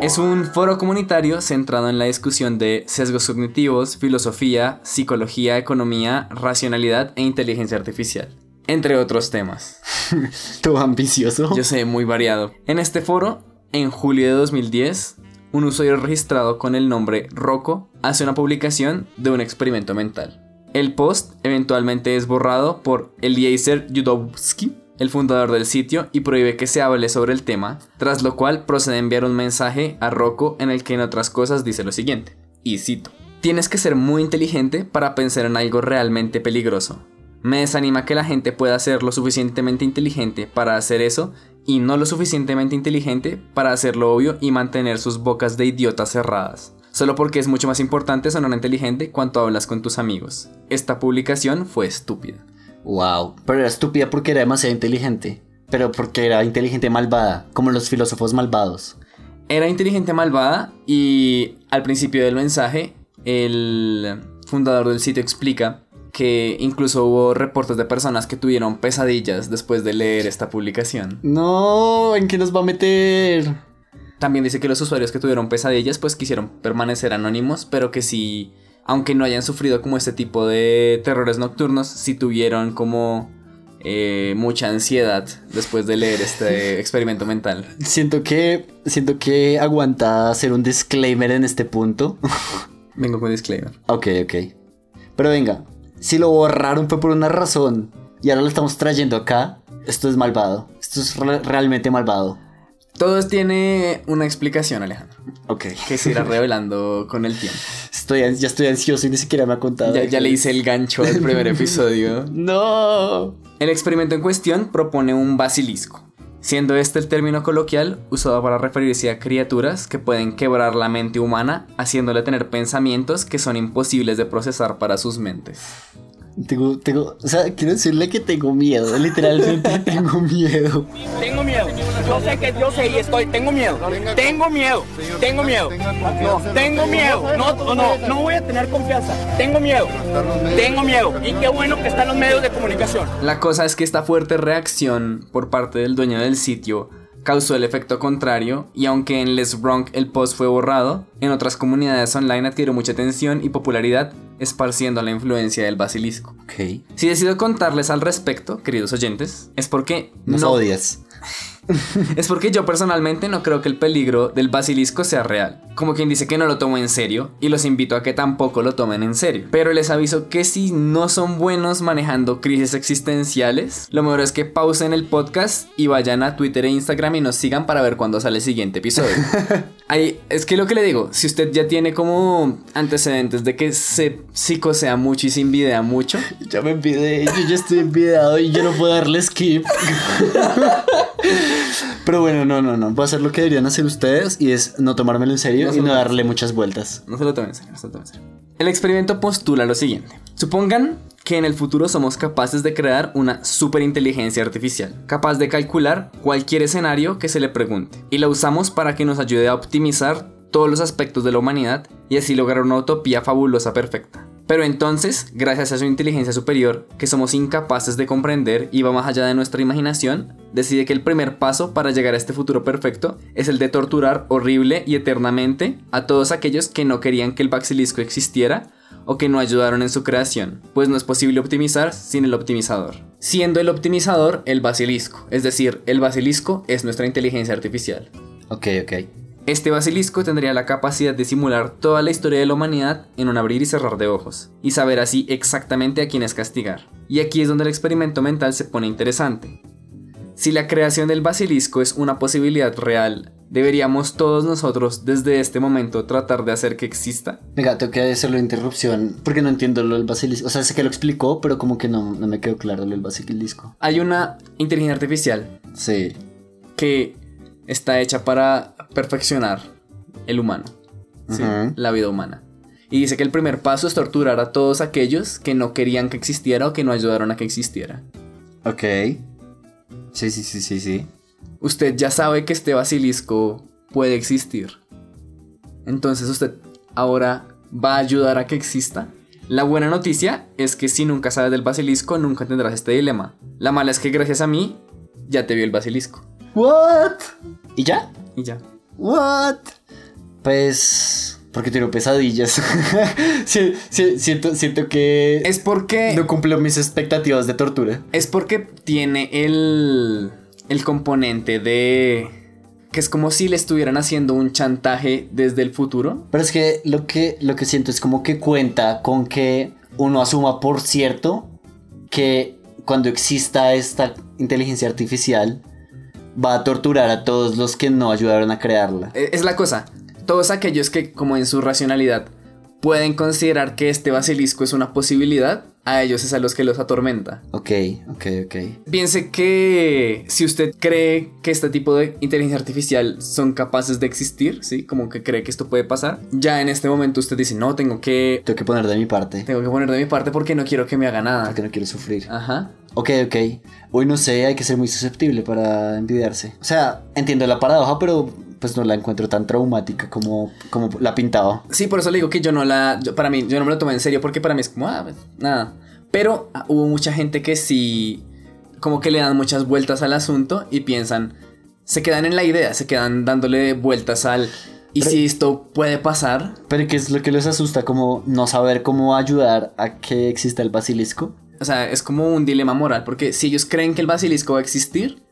Es un foro comunitario centrado en la discusión de sesgos cognitivos, filosofía, psicología, economía, racionalidad e inteligencia artificial, entre otros temas. Todo ambicioso. Yo sé, muy variado. En este foro, en julio de 2010, un usuario registrado con el nombre Rocco hace una publicación de un experimento mental. El post eventualmente es borrado por Eliezer Yudowski, el fundador del sitio, y prohíbe que se hable sobre el tema, tras lo cual procede a enviar un mensaje a Rocco en el que en otras cosas dice lo siguiente, y cito, Tienes que ser muy inteligente para pensar en algo realmente peligroso. Me desanima que la gente pueda ser lo suficientemente inteligente para hacer eso y no lo suficientemente inteligente para hacerlo obvio y mantener sus bocas de idiotas cerradas. Solo porque es mucho más importante sonar inteligente cuanto hablas con tus amigos. Esta publicación fue estúpida. Wow, pero era estúpida porque era demasiado inteligente. Pero porque era inteligente malvada, como los filósofos malvados. Era inteligente malvada y al principio del mensaje el fundador del sitio explica que incluso hubo reportes de personas que tuvieron pesadillas después de leer esta publicación. No, ¿en qué nos va a meter? También dice que los usuarios que tuvieron pesadillas pues quisieron permanecer anónimos, pero que si, aunque no hayan sufrido como este tipo de terrores nocturnos, si tuvieron como eh, mucha ansiedad después de leer este experimento mental. Siento que, siento que aguanta hacer un disclaimer en este punto. Vengo con disclaimer. Ok, ok. Pero venga, si lo borraron fue por una razón y ahora lo estamos trayendo acá, esto es malvado. Esto es re- realmente malvado. Todo tiene una explicación, Alejandro. Ok. Que se irá revelando con el tiempo. Estoy, ya estoy ansioso y ni siquiera me ha contado. Ya, ya le hice el gancho al primer episodio. No. El experimento en cuestión propone un basilisco, siendo este el término coloquial usado para referirse a criaturas que pueden quebrar la mente humana, haciéndole tener pensamientos que son imposibles de procesar para sus mentes. Tengo, tengo, o sea, quiero decirle que tengo miedo, literalmente tengo miedo. Tengo miedo. Yo sé que yo sé y estoy. Tengo miedo. Tengo miedo. Tengo miedo. No, tengo miedo. No, no, no, voy a tener confianza. Tengo miedo. Tengo miedo. Y qué bueno que están los medios de comunicación. La cosa es que esta fuerte reacción por parte del dueño del sitio causó el efecto contrario y aunque en Les Wrong el post fue borrado, en otras comunidades online adquirió mucha atención y popularidad esparciendo la influencia del basilisco. Ok. Si decido contarles al respecto, queridos oyentes, es porque Nos no odias. es porque yo personalmente no creo que el peligro del basilisco sea real. Como quien dice que no lo tomo en serio y los invito a que tampoco lo tomen en serio. Pero les aviso que si no son buenos manejando crisis existenciales, lo mejor es que pausen el podcast y vayan a Twitter e Instagram y nos sigan para ver cuándo sale el siguiente episodio. Ahí, es que lo que le digo, si usted ya tiene como antecedentes de que se psicosea mucho y se envidea mucho, Ya me envidié, yo ya estoy envidiado y yo no puedo darle skip. Pero bueno, no, no, no. Voy a hacer lo que deberían hacer ustedes y es no tomármelo en serio No y no darle muchas vueltas. No se lo tomen en serio, no se lo tomen en serio. El experimento postula lo siguiente. Supongan que en el futuro somos capaces de crear una superinteligencia artificial, capaz de calcular cualquier escenario que se le pregunte, y la usamos para que nos ayude a optimizar todos los aspectos de la humanidad y así lograr una utopía fabulosa perfecta. Pero entonces, gracias a su inteligencia superior, que somos incapaces de comprender y va más allá de nuestra imaginación, decide que el primer paso para llegar a este futuro perfecto es el de torturar horrible y eternamente a todos aquellos que no querían que el basilisco existiera o que no ayudaron en su creación, pues no es posible optimizar sin el optimizador. Siendo el optimizador el basilisco, es decir, el basilisco es nuestra inteligencia artificial. Ok, ok. Este basilisco tendría la capacidad de simular toda la historia de la humanidad en un abrir y cerrar de ojos, y saber así exactamente a quiénes castigar. Y aquí es donde el experimento mental se pone interesante. Si la creación del basilisco es una posibilidad real, ¿deberíamos todos nosotros desde este momento tratar de hacer que exista? Venga, tengo que hacerlo de interrupción porque no entiendo lo del basilisco. O sea, sé que lo explicó, pero como que no, no me quedó claro lo del basilisco. Hay una inteligencia artificial Sí. que está hecha para perfeccionar el humano, ¿sí? La vida humana. Y dice que el primer paso es torturar a todos aquellos que no querían que existiera o que no ayudaron a que existiera. Ok. Sí, sí, sí, sí, sí. usted ya sabe que este basilisco puede existir. Entonces usted ahora va a ayudar a que exista. La buena noticia es que si nunca sabes del basilisco, nunca tendrás este dilema. La mala es que gracias a mí, ya te vio el basilisco. ¿What? ¿Y ya? Y ya. ¿What? Pues. Porque tengo pesadillas. Sí, sí, siento, siento que. Es porque. No cumplió mis expectativas de tortura. Es porque tiene el. el componente de. que es como si le estuvieran haciendo un chantaje desde el futuro. Pero es que lo que, lo que siento es como que cuenta con que uno asuma por cierto que cuando exista esta inteligencia artificial va a torturar a todos los que no ayudaron a crearla. Eh, Es la cosa. Todos aquellos que, como en su racionalidad, pueden considerar que este basilisco es una posibilidad, a ellos es a los que los atormenta. Ok, ok, ok. Piense que si usted cree que este tipo de inteligencia artificial son capaces de existir, ¿sí? Como que cree que esto puede pasar, ya en este momento usted dice, no, tengo que... Tengo que poner de mi parte. Tengo que poner de mi parte porque no quiero que me haga nada. Porque no quiero sufrir. Ajá. Ok, ok. Hoy no sé, hay que ser muy susceptible para envidiarse. O sea, entiendo la paradoja, pero pues no la encuentro tan traumática como, como la pintaba. Sí, por eso le digo que yo no la... yo- para mí, yo no me lo tomé en serio porque para mí es como, ah, pues, nada. Pero ah, hubo mucha gente que sí, como que le dan muchas vueltas al asunto y piensan, se quedan en la idea, se quedan dándole vueltas al... ¿Y si esto puede pasar? Pero ¿qué es lo que les asusta? Como no saber cómo ayudar a que exista el basilisco. O sea, es como un dilema moral, porque si ellos creen que el basilisco va a existir,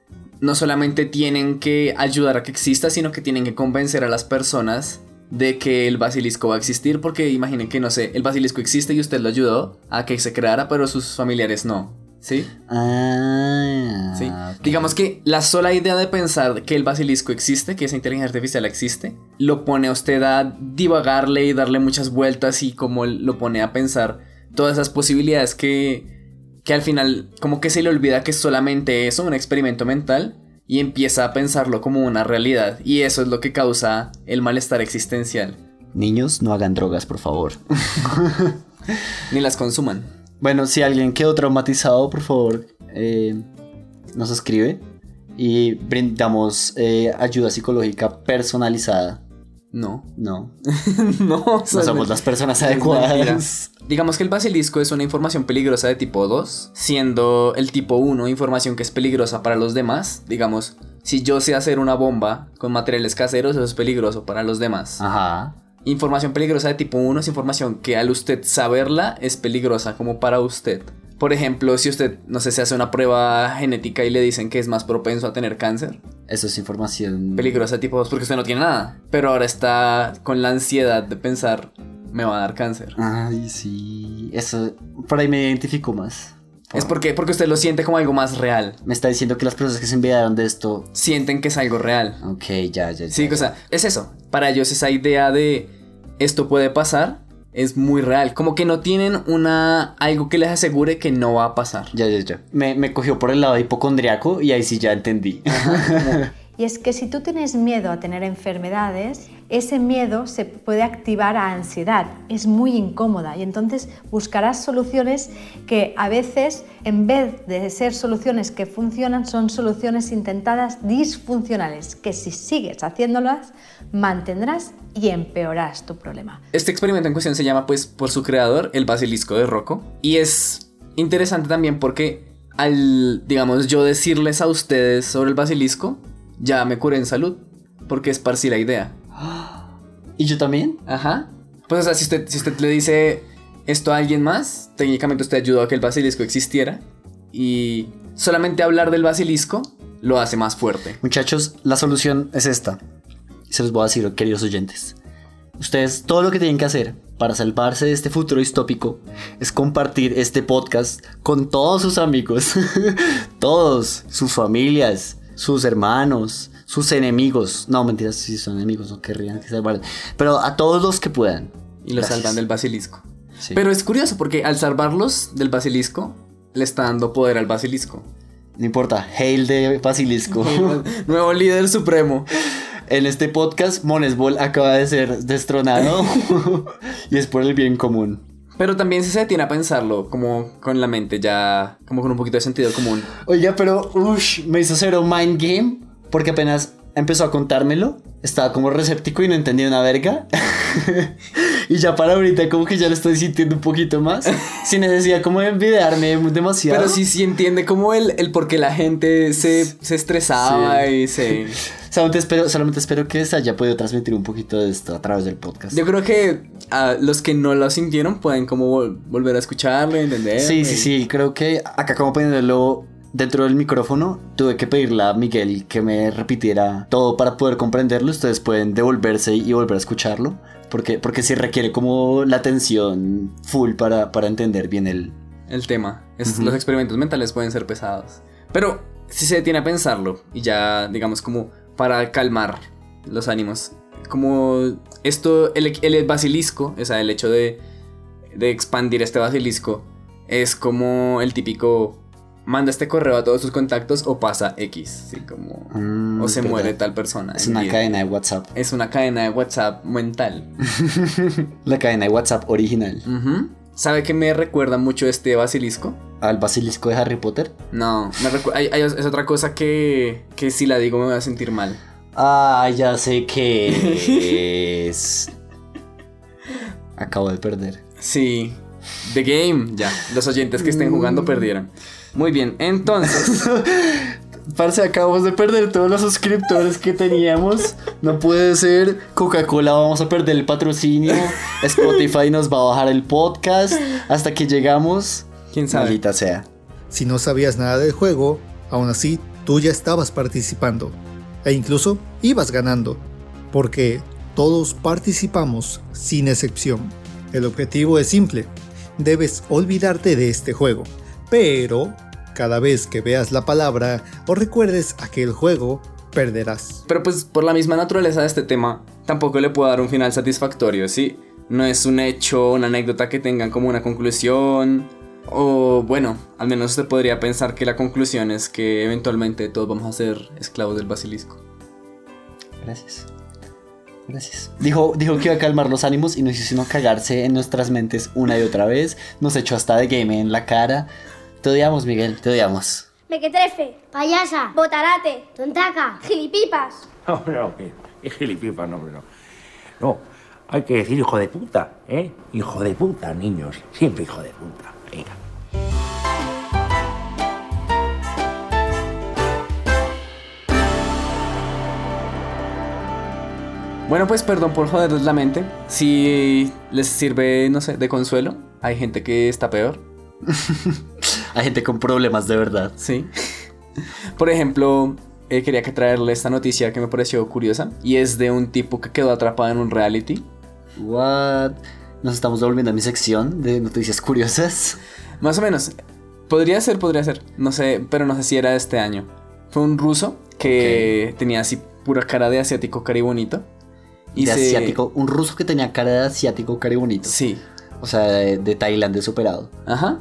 no solamente tienen que ayudar a que exista, sino que tienen que convencer a las personas de que el basilisco va a existir, porque imaginen que, no sé, el basilisco existe y usted lo ayudó a que se creara, pero sus familiares no. ¿Sí? Ah. Sí. Digamos que la sola idea de pensar que el basilisco existe, que esa inteligencia artificial existe, lo pone a usted a divagarle y darle muchas vueltas y como lo pone a pensar todas esas posibilidades que, que al final como que se le olvida que es solamente eso, un experimento mental, y empieza a pensarlo como una realidad. Y eso es lo que causa el malestar existencial. Niños, no hagan drogas, por favor. Ni las consuman. Bueno, si alguien quedó traumatizado, por favor, eh, nos escribe y brindamos eh, ayuda psicológica personalizada. No. No. no, No somos las personas adecuadas. Digamos que el basilisco es una información peligrosa de tipo 2, siendo el tipo 1 información que es peligrosa para los demás. Digamos, si yo sé hacer una bomba con materiales caseros, eso es peligroso para los demás. Ajá. Información peligrosa de tipo 1 es información que al usted saberla es peligrosa como para usted. Por ejemplo, si usted, no sé, se hace una prueba genética y le dicen que es más propenso a tener cáncer, Eso es información. peligrosa tipo 2 porque usted no tiene nada. Pero ahora está con la ansiedad de pensar, me va a dar cáncer. Ay, sí. Eso, por ahí me identifico más. Es porque, porque usted lo siente como algo más real. Me está diciendo que las personas que se enviaron de esto. Sienten que es algo real. Ok, ya, ya, ya. Sí, o sea, es eso. Para ellos esa idea de esto puede pasar es muy real. Como que no tienen una algo que les asegure que no va a pasar. Ya, ya, ya. Me, me cogió por el lado hipocondriaco y ahí sí ya entendí. Y es que si tú tienes miedo a tener enfermedades, ese miedo se puede activar a ansiedad. Es muy incómoda y entonces buscarás soluciones que a veces, en vez de ser soluciones que funcionan, son soluciones intentadas disfuncionales, que si sigues haciéndolas, mantendrás y empeorarás tu problema. Este experimento en cuestión se llama, pues, por su creador, el basilisco de Rocco. Y es interesante también porque al, digamos, yo decirles a ustedes sobre el basilisco, ya me curé en salud. Porque esparcí la idea. ¿Y yo también? Ajá. Pues, o sea, si usted, si usted le dice esto a alguien más, técnicamente usted ayudó a que el basilisco existiera. Y solamente hablar del basilisco lo hace más fuerte. Muchachos, la solución es esta. Se los voy a decir, queridos oyentes. Ustedes todo lo que tienen que hacer para salvarse de este futuro distópico es compartir este podcast con todos sus amigos, todos, sus familias, sus hermanos, sus enemigos. No, mentiras, si son enemigos no querrían que salvar. Pero a todos los que puedan. Y lo Gracias. salvan del basilisco. Sí. Pero es curioso porque al salvarlos del basilisco, le está dando poder al basilisco. No importa, Hail de Basilisco. Nuevo líder supremo. En este podcast, Monesbol acaba de ser destronado y es por el bien común. Pero también se detiene a pensarlo, como con la mente ya, como con un poquito de sentido común. Oiga, pero ush, me hizo cero mind game porque apenas empezó a contármelo, estaba como receptico y no entendía una verga. y ya para ahorita como que ya lo estoy sintiendo un poquito más. Sin necesidad como de envidiarme demasiado. Pero sí, sí entiende como el, el por qué la gente se, se estresaba Sí. y se... Solamente espero, solamente espero que se haya podido transmitir un poquito de esto a través del podcast. Yo creo que a los que no lo sintieron pueden como vol- volver a escucharlo, entender. Sí, sí, sí, creo que acá como poniéndolo dentro del micrófono, tuve que pedirle a Miguel que me repitiera todo para poder comprenderlo. Ustedes pueden devolverse y volver a escucharlo, porque, porque sí requiere como la atención full para, para entender bien el... El tema. Es-. Los experimentos mentales pueden ser pesados. Pero si se detiene a pensarlo y ya, digamos, como para calmar los ánimos, como esto, el, el basilisco, o sea, el hecho de, de expandir este basilisco, es como el típico manda este correo a todos sus contactos o pasa X, ¿sí? como, Mm, o se verdad. muere tal persona. Es una vida. cadena de WhatsApp. Es una cadena de WhatsApp mental. La cadena de WhatsApp original. ¿Sabe qué me recuerda mucho este basilisco? ¿Al basilisco de Harry Potter? No, me hay- hay- es otra cosa que, que si la digo me voy a sentir mal. Ah, ya sé qué es. Acabo de perder. Sí, The Game, ya. Los oyentes que estén jugando perdieron. Muy bien, entonces. Parce, acabamos de perder todos los suscriptores que teníamos. No puede ser. Coca-Cola, vamos a perder el patrocinio. Spotify nos va a bajar el podcast. Hasta que llegamos. ¿Quién sabe? Maldita sea. Si no sabías nada del juego, aún así tú ya estabas participando. E incluso ibas ganando. Porque todos participamos sin excepción. El objetivo es simple. Debes olvidarte de este juego. Pero cada vez que veas la palabra o recuerdes aquel juego, perderás. Pero pues por la misma naturaleza de este tema, tampoco le puedo dar un final satisfactorio, ¿sí? No es un hecho, una anécdota que tengan como una conclusión. O bueno, al menos usted podría pensar que la conclusión es que eventualmente todos vamos a ser esclavos del basilisco. Gracias. Gracias. Dijo, dijo que iba a calmar los ánimos y nos hizo sino cagarse en nuestras mentes una y otra vez. Nos echó hasta de game en la cara. Te odiamos, Miguel, te odiamos. Mequetrefe, payasa, botarate, tontaca, gilipipas. No, no, que, que gilipipa, no, hombre, no. No, hay que decir hijo de puta, ¿eh? Hijo de puta, niños. Siempre hijo de puta. Venga. Bueno, pues perdón por joderles la mente. Si les sirve, no sé, de consuelo, hay gente que está peor. Hay gente con problemas de verdad. Sí. Por ejemplo, eh, quería que traerle esta noticia que me pareció curiosa. Y es de un tipo que quedó atrapado en un reality. What? Nos estamos devolviendo a mi sección de noticias curiosas. Más o menos. Podría ser, podría ser. No sé, pero no sé si era de este año. Fue un ruso que tenía así pura cara de asiático caribonito. de asiático. Un ruso que tenía cara de asiático caribonito. Sí. O sea, de, de Tailandia superado. Ajá.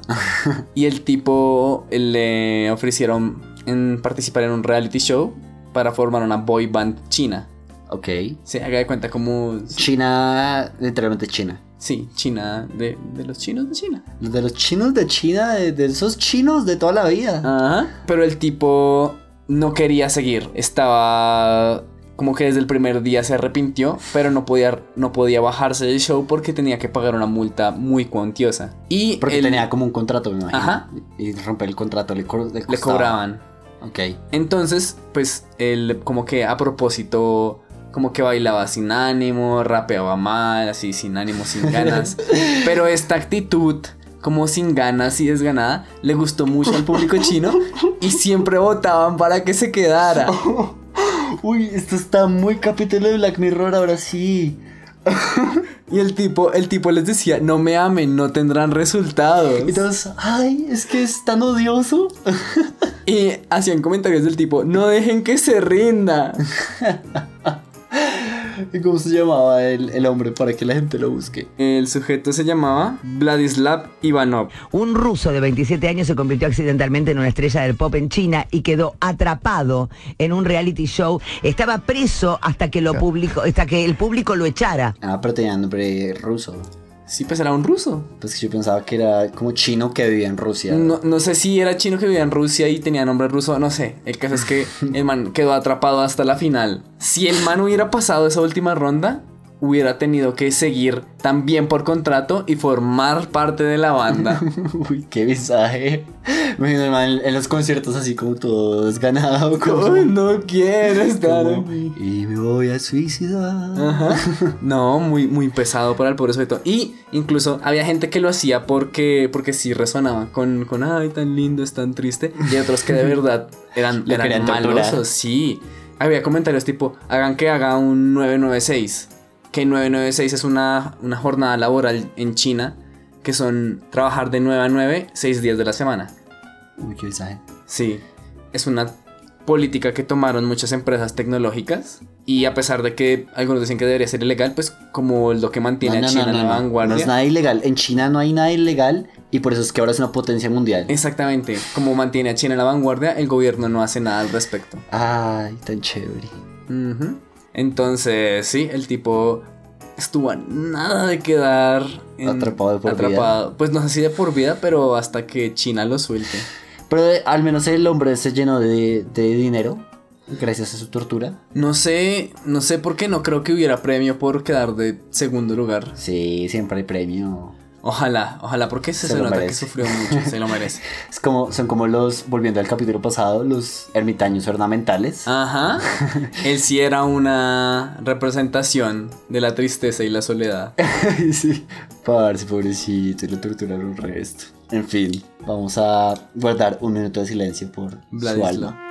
y el tipo eh, le ofrecieron en participar en un reality show para formar una boy band china. Ok. Se haga de cuenta como... China, literalmente China. Sí, China, de, de los chinos de China. De los chinos de China, de, de esos chinos de toda la vida. Ajá. Pero el tipo no quería seguir. Estaba como que desde el primer día se arrepintió, pero no podía, no podía bajarse del show porque tenía que pagar una multa muy cuantiosa. Y Porque él- tenía como un contrato, me imagino. Ajá. Y romper el contrato le, co- le cobraban. Ok. Entonces, pues él como que a propósito, como que bailaba sin ánimo, rapeaba mal, así sin ánimo, sin ganas. Pero esta actitud, como sin ganas y desganada, le gustó mucho al público chino y siempre votaban para que se quedara. Uy, esto está muy capítulo de Black Mirror ahora sí. Y el tipo, el tipo les decía, no me amen, no tendrán resultados. Y todos, ay, es que es tan odioso. Y hacían comentarios del tipo, no dejen que se rinda. ¿Y cómo se llamaba el, el hombre para que la gente lo busque? El sujeto se llamaba Vladislav Ivanov. Un ruso de 27 años se convirtió accidentalmente en una estrella del pop en China y quedó atrapado en un reality show. Estaba preso hasta que lo publicó, hasta que el público lo echara. Ah, pero tenía nombre ruso. Sí, pues era un ruso. Pues yo pensaba que era como chino que vivía en Rusia. No, no sé si era chino que vivía en Rusia y tenía nombre ruso, no sé. El caso es que el man quedó atrapado hasta la final. Si el man hubiera pasado esa última ronda, hubiera tenido que seguir también por contrato y formar parte de la banda. Uy, qué mensaje. Me en los conciertos así como todo desganado. Como, no quiero estar como. Y me voy a suicidar. Ajá. No, muy, muy pesado para el pobre sujeto. Y incluso había gente que lo hacía porque, porque sí resonaba con, con ay, tan lindo, es tan triste. Y otros que de verdad eran, eran malosos. Sí. Había comentarios tipo, hagan que haga un 996. Que 996 es una, una jornada laboral en China que son trabajar de 9 a 9, 6 días de la semana. Uy, qué mensaje. Sí, es una política que tomaron muchas empresas tecnológicas y a pesar de que algunos dicen que debería ser ilegal, pues como lo que mantiene a China en la no. vanguardia. No es nada ilegal. En China no hay nada ilegal y por eso es que ahora es una potencia mundial. Exactamente, como mantiene a China en la vanguardia, el gobierno no hace nada al respecto. Ay, tan chévere. Ujú. Entonces, sí, el tipo estuvo a nada de quedar en- Atrapado de por atrapado. Pues no sé si de por vida, pero hasta que China lo suelte. Pero eh, al menos el hombre se llenó de, de dinero gracias a su tortura. No sé, no sé por qué no creo que hubiera premio por quedar de segundo lugar. Sí, siempre hay premio. Ojalá, ojalá, porque se, Se nota merece. que sufrió mucho, se lo merece. Es como, son como los, volviendo al capítulo pasado, los ermitaños ornamentales. Ajá. Él sí era una representación de la tristeza y la soledad. sí. Parce, pobrecito, y lo torturaron un resto. En fin, vamos a guardar un minuto de silencio por su Vladislav. alma.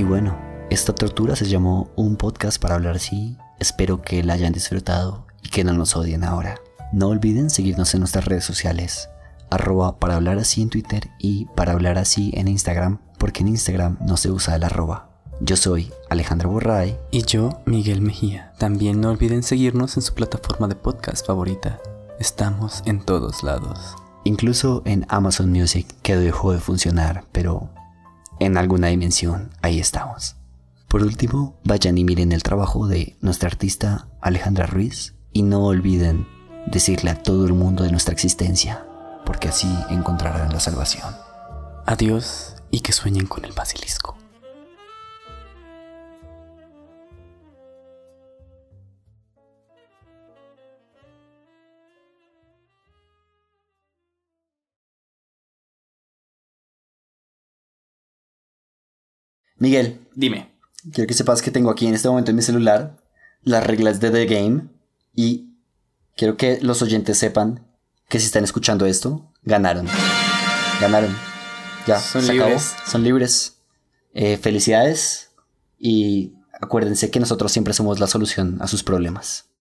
Y bueno, esta tortura se llamó Un podcast para hablar así. Espero que la hayan disfrutado y que no nos odien ahora. No olviden seguirnos en nuestras redes sociales, arroba para hablar así en Twitter y para hablar así en Instagram, porque en Instagram no se usa el arroba. Yo soy Alejandro Borray. Y yo, Miguel Mejía. También no olviden seguirnos en su plataforma de podcast favorita. Estamos en todos lados. Incluso en Amazon Music que dejó de funcionar, pero en alguna dimensión ahí estamos. Por último, vayan y miren el trabajo de nuestra artista Alejandra Ruiz y no olviden decirle a todo el mundo de nuestra existencia, porque así encontrarán la salvación. Adiós y que sueñen con el basilisco. Miguel, Dime. quiero que sepas que tengo aquí en este momento en mi celular las reglas de The Game y quiero que los oyentes sepan que si están escuchando esto, ganaron. Ganaron. Ya, Son se acabó. libres. Son libres. Eh, felicidades y acuérdense que nosotros siempre somos la solución a sus problemas.